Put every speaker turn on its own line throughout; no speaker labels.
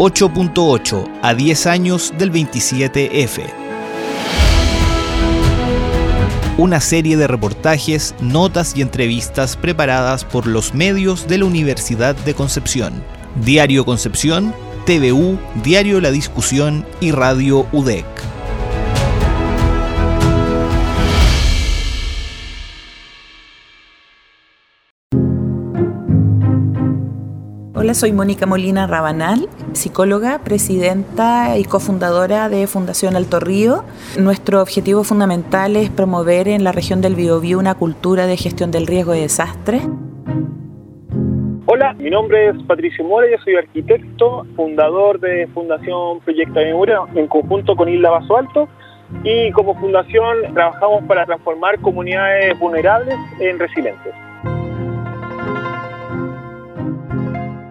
8.8 a 10 años del 27F. Una serie de reportajes, notas y entrevistas preparadas por los medios de la Universidad de Concepción. Diario Concepción, TVU, Diario La Discusión y Radio UDEC.
Hola, soy Mónica Molina Rabanal, psicóloga, presidenta y cofundadora de Fundación Alto Río. Nuestro objetivo fundamental es promover en la región del Biobío una cultura de gestión del riesgo de desastres.
Hola, mi nombre es Patricio Mora, yo soy arquitecto, fundador de Fundación Proyecto de Memoria en conjunto con Isla Vaso Alto y como fundación trabajamos para transformar comunidades vulnerables en resilientes.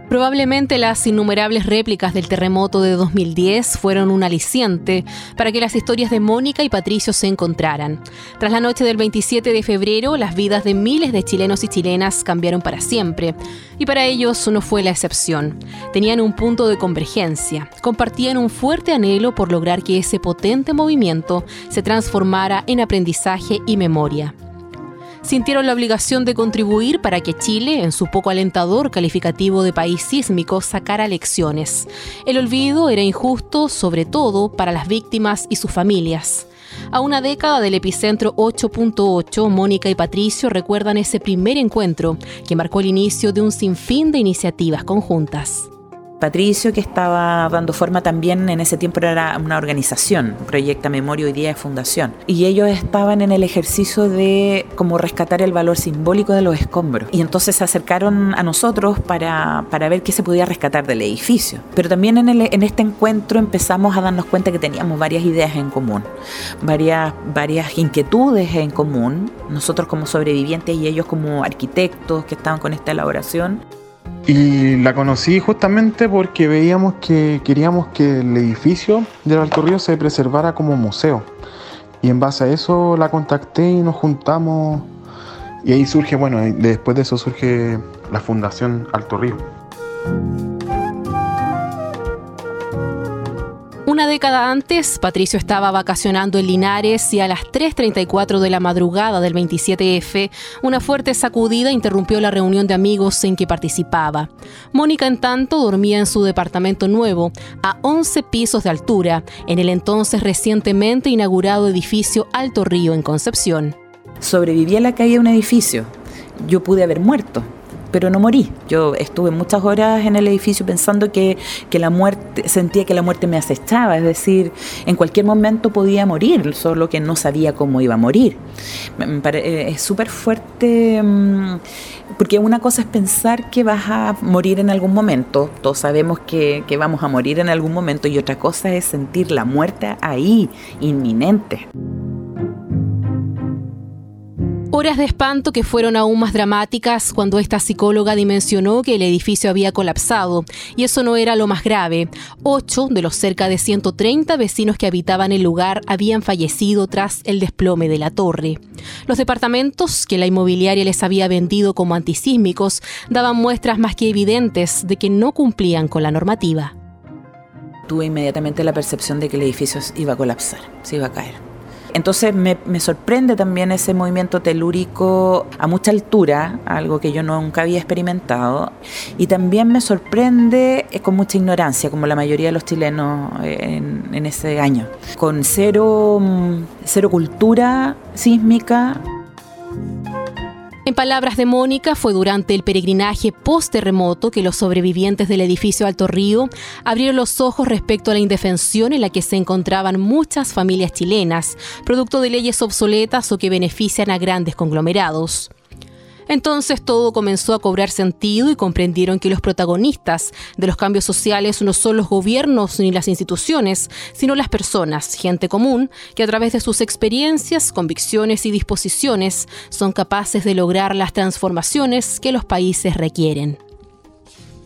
Probablemente las innumerables réplicas del terremoto de 2010 fueron un aliciente para que las historias de Mónica y Patricio se encontraran. Tras la noche del 27 de febrero, las vidas de miles de chilenos y chilenas cambiaron para siempre. Y para ellos no fue la excepción. Tenían un punto de convergencia, compartían un fuerte anhelo por lograr que ese potente movimiento se transformara en aprendizaje y memoria sintieron la obligación de contribuir para que Chile, en su poco alentador calificativo de país sísmico, sacara lecciones. El olvido era injusto, sobre todo para las víctimas y sus familias. A una década del epicentro 8.8, Mónica y Patricio recuerdan ese primer encuentro que marcó el inicio de un sinfín de iniciativas conjuntas.
Patricio, que estaba dando forma también en ese tiempo era una organización, Proyecta Memoria hoy día de Fundación. Y ellos estaban en el ejercicio de como rescatar el valor simbólico de los escombros. Y entonces se acercaron a nosotros para, para ver qué se podía rescatar del edificio. Pero también en, en este encuentro empezamos a darnos cuenta que teníamos varias ideas en común, varias, varias inquietudes en común, nosotros como sobrevivientes y ellos como arquitectos que estaban con esta elaboración.
Y la conocí justamente porque veíamos que queríamos que el edificio del Alto Río se preservara como museo. Y en base a eso la contacté y nos juntamos. Y ahí surge, bueno, después de eso surge la Fundación Alto Río.
Una década antes, Patricio estaba vacacionando en Linares y a las 3.34 de la madrugada del 27F, una fuerte sacudida interrumpió la reunión de amigos en que participaba. Mónica, en tanto, dormía en su departamento nuevo, a 11 pisos de altura, en el entonces recientemente inaugurado edificio Alto Río en Concepción.
Sobreviví a la caída de un edificio. Yo pude haber muerto, pero no morí. Yo estuve muchas horas en el edificio pensando que, la muerte, sentía que la muerte me acechaba, es decir, en cualquier momento podía morir, solo que no sabía cómo iba a morir. Eh, es súper fuerte, mm, porque una cosa es pensar que vas a morir en algún momento, todos sabemos que, que vamos a morir en algún momento, y otra cosa es sentir la muerte ahí, inminente.
Horas de espanto que fueron aún más dramáticas cuando esta psicóloga dimensionó que el edificio había colapsado. Y eso no era lo más grave. Ocho de los cerca de 130 vecinos que habitaban el lugar habían fallecido tras el desplome de la torre. Los departamentos que la inmobiliaria les había vendido como antisísmicos daban muestras más que evidentes de que no cumplían con la normativa.
Tuve inmediatamente la percepción de que el edificio iba a colapsar, se iba a caer. Entonces me, sorprende también ese movimiento telúrico a mucha altura, algo que yo nunca había experimentado, y también me sorprende eh, con mucha ignorancia, como la mayoría de los chilenos eh, en, en ese año, con cero, mm, cero cultura sísmica.
En palabras de Mónica, fue durante el peregrinaje post-terremoto que los sobrevivientes del edificio Alto Río abrieron los ojos respecto a la indefensión en la que se encontraban muchas familias chilenas, producto de leyes obsoletas o que benefician a grandes conglomerados. Entonces todo comenzó a cobrar sentido y comprendieron que los protagonistas de los cambios sociales no son los gobiernos ni las instituciones, sino las personas, gente común, que a través de sus experiencias, convicciones y disposiciones son capaces de lograr las transformaciones que los países requieren.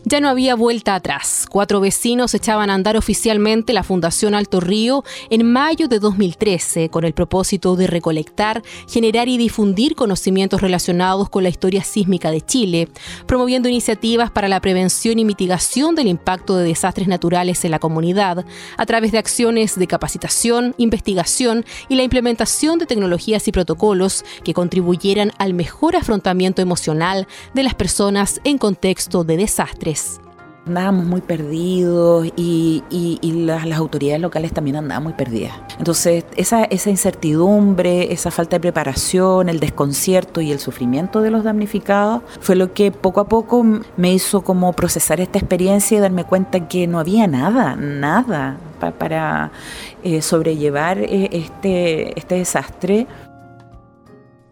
Ya no había vuelta atrás. Cuatro vecinos echaban a andar oficialmente la Fundación Alto Río en mayo de 2013 con el propósito de recolectar, generar y difundir conocimientos relacionados con la historia sísmica de Chile, promoviendo iniciativas para la prevención y mitigación del impacto de desastres naturales en la comunidad a través de acciones de capacitación, investigación y la implementación de tecnologías y protocolos que contribuyeran al mejor afrontamiento emocional de las personas en contexto de desastres.
Andábamos muy perdidos y, las, autoridades locales también andaban muy perdidas. Entonces, esa, esa incertidumbre, esa falta de preparación, el desconcierto y el sufrimiento de los damnificados fue lo que poco a poco me hizo como procesar esta experiencia y darme cuenta que no había nada, nada para, eh, sobrellevar eh, este, este desastre.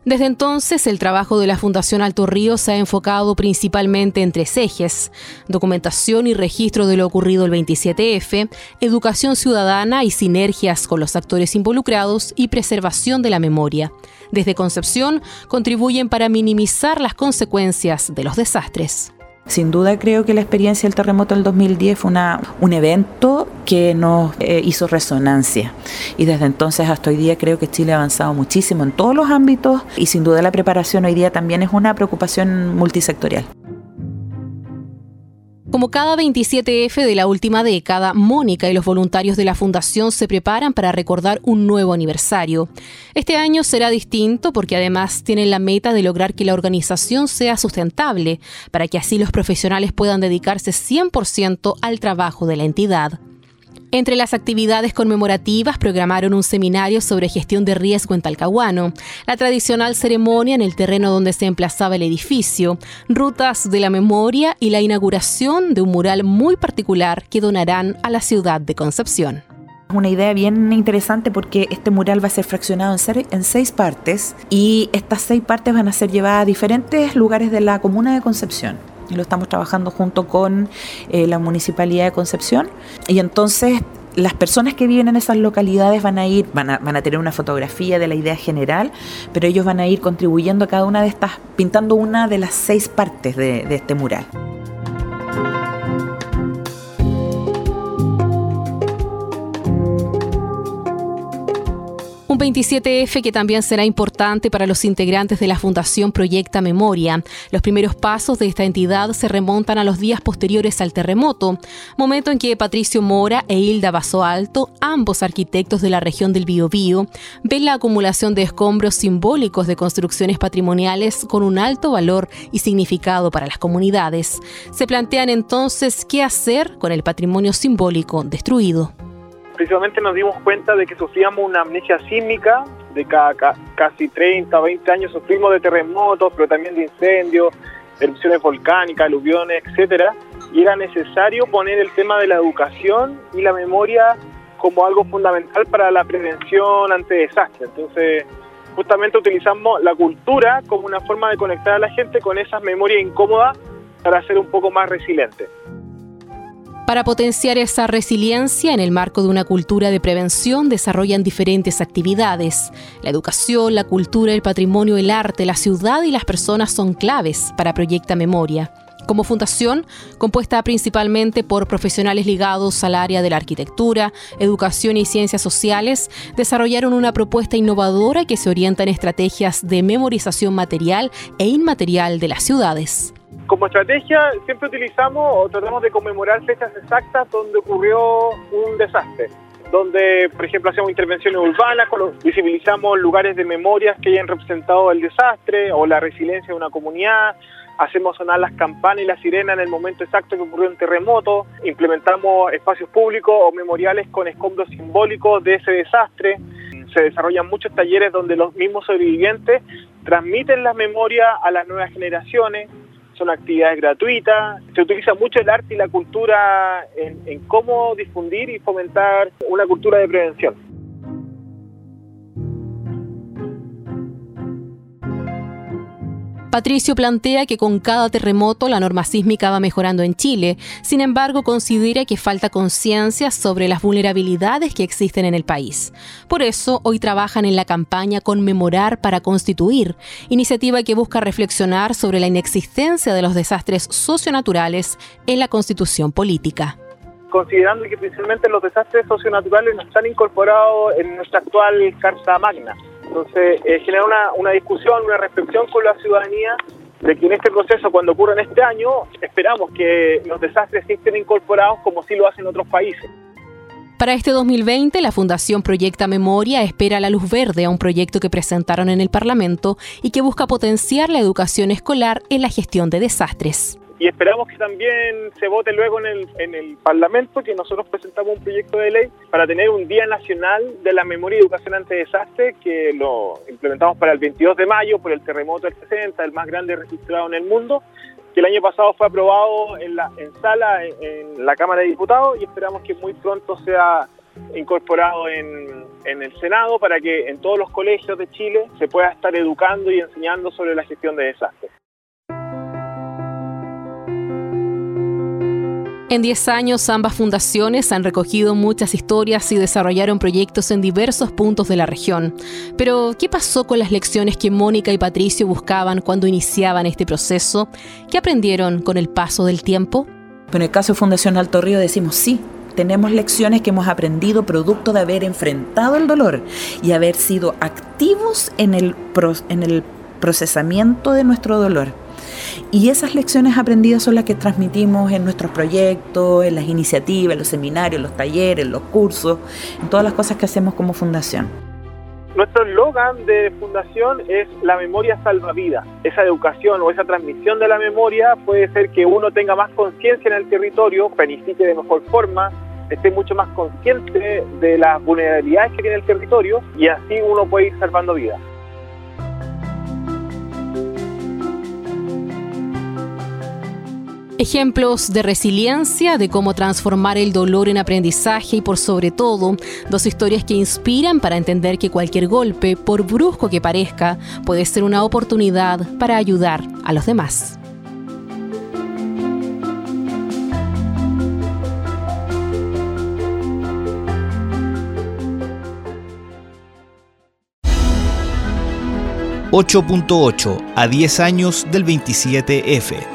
Desde entonces, el trabajo de la Fundación Alto Río se ha enfocado principalmente en tres ejes, documentación y registro de lo ocurrido el 27F, educación ciudadana y sinergias con los actores involucrados y preservación de la memoria. Desde Concepción, contribuyen para minimizar las consecuencias de los desastres.
Sin duda creo que la experiencia del terremoto del 2010 fue una, un evento que nos eh, hizo resonancia y desde entonces hasta hoy día creo que Chile ha avanzado muchísimo en todos los ámbitos y sin duda la preparación hoy día también es una preocupación multisectorial.
Como cada 27F de la última década, Mónica y los voluntarios de la Fundación se preparan para recordar un nuevo aniversario. Este año será distinto porque además tienen la meta de lograr que la organización sea sustentable, para que así los profesionales puedan dedicarse 100% al trabajo de la entidad. Entre las actividades conmemorativas programaron un seminario sobre gestión de riesgo en Talcahuano, la tradicional ceremonia en el terreno donde se emplazaba el edificio, rutas de la memoria y la inauguración de un mural muy particular que donarán a la ciudad de Concepción.
Una idea bien interesante porque este mural va a ser fraccionado en, seis partes y estas seis partes van a ser llevadas a diferentes lugares de la comuna de Concepción lo estamos trabajando junto con eh, la Municipalidad de Concepción. Y entonces las personas que viven en esas localidades van a ir, van a, van a, tener una fotografía de la idea general, pero ellos van a ir contribuyendo a cada una de estas, pintando una de las seis partes de, de este mural.
Un 27F que también será importante para los integrantes de la Fundación Proyecta Memoria. Los primeros pasos de esta entidad se remontan a los días posteriores al terremoto, momento en que Patricio Mora e Hilda Baso Alto, ambos arquitectos de la región del Biobío, ven la acumulación de escombros simbólicos de construcciones patrimoniales con un alto valor y significado para las comunidades. Se plantean entonces qué hacer con el patrimonio simbólico destruido
precisamente nos dimos cuenta de que sufríamos una amnesia sísmica, de cada, casi 30, 20 años sufrimos de terremotos, pero también de incendios, erupciones volcánicas, aluviones, etcétera, y era necesario poner el tema de la educación y la memoria como algo fundamental para la prevención ante desastres. Entonces, justamente utilizamos la cultura como una forma de conectar a la gente con esas memorias incómodas para ser un poco más resiliente.
Para potenciar esa resiliencia en el marco de una cultura de prevención desarrollan diferentes actividades. La educación, la cultura, el patrimonio, el arte, la ciudad y las personas son claves para Proyecta Memoria. Como fundación, compuesta principalmente por profesionales ligados al área de la arquitectura, educación y ciencias sociales, desarrollaron una propuesta innovadora que se orienta en estrategias de memorización material e inmaterial de las ciudades.
Como estrategia siempre utilizamos o tratamos de conmemorar fechas exactas donde ocurrió un desastre donde, por ejemplo, hacemos intervenciones urbanas, visibilizamos lugares de memorias que hayan representado el desastre o la resiliencia de una comunidad, hacemos sonar las campanas y la sirena en el momento exacto que ocurrió un terremoto, implementamos espacios públicos o memoriales con escombros simbólicos de ese desastre, se desarrollan muchos talleres donde los mismos sobrevivientes transmiten las memorias a las nuevas generaciones, son actividades gratuitas, se utiliza mucho el arte y la cultura en, cómo difundir y fomentar una cultura de prevención.
Patricio plantea que con cada terremoto la norma sísmica va mejorando en Chile, sin embargo considera que falta conciencia sobre las vulnerabilidades que existen en el país. Por eso hoy trabajan en la campaña Conmemorar para Constituir, iniciativa que busca reflexionar sobre la inexistencia de los desastres socionaturales en la constitución política
considerando que principalmente los desastres socionaturales no están incorporados en nuestra actual Carta Magna. Entonces, eh, genera una, una discusión, una reflexión con la ciudadanía de que en este proceso, cuando ocurra en este año, esperamos que los desastres estén incorporados como sí lo hacen otros países.
Para este 2020, la Fundación Proyecta Memoria espera la luz verde a un proyecto que presentaron en el Parlamento y que busca potenciar la educación escolar en la gestión de desastres
y esperamos que también se vote luego en el, en el Parlamento, que nosotros presentamos un proyecto de ley para tener un Día Nacional de la Memoria y Educación ante Desastre, que lo implementamos para el 22 de mayo por el terremoto del 60, el más grande registrado en el mundo, que el año pasado fue aprobado en, la, en sala en, la Cámara de Diputados y esperamos que muy pronto sea incorporado en, en, el Senado para que en todos los colegios de Chile se pueda estar educando y enseñando sobre la gestión de desastres.
En 10 años, ambas fundaciones han recogido muchas historias y desarrollaron proyectos en diversos puntos de la región. Pero, ¿qué pasó con las lecciones que Mónica y Patricio buscaban cuando iniciaban este proceso? ¿Qué aprendieron con el paso del tiempo?
En el caso de Fundación Alto Río decimos sí, tenemos lecciones que hemos aprendido producto de haber enfrentado el dolor y haber sido activos en el, en el procesamiento de nuestro dolor. Y esas lecciones aprendidas son las que transmitimos en nuestros proyectos, en las iniciativas, en los seminarios, los talleres, los cursos, en todas las cosas que hacemos como fundación.
Nuestro eslogan de fundación es la memoria salva vida. Esa educación o esa transmisión de la memoria puede ser que uno tenga más conciencia en el territorio, planifique de mejor forma, esté mucho más consciente de las vulnerabilidades que tiene el territorio y así uno puede ir salvando vidas.
Ejemplos de resiliencia, de cómo transformar el dolor en aprendizaje y por sobre todo, dos historias que inspiran para entender que cualquier golpe, por brusco que parezca, puede ser una oportunidad para ayudar a los demás.
...8.8 a 10 años del 27F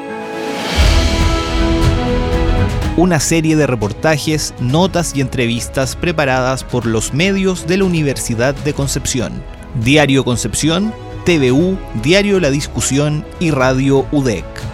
una serie de reportajes, notas y entrevistas preparadas por los medios de la Universidad de Concepción. Diario Concepción, TVU, Diario La Discusión y Radio UDEC.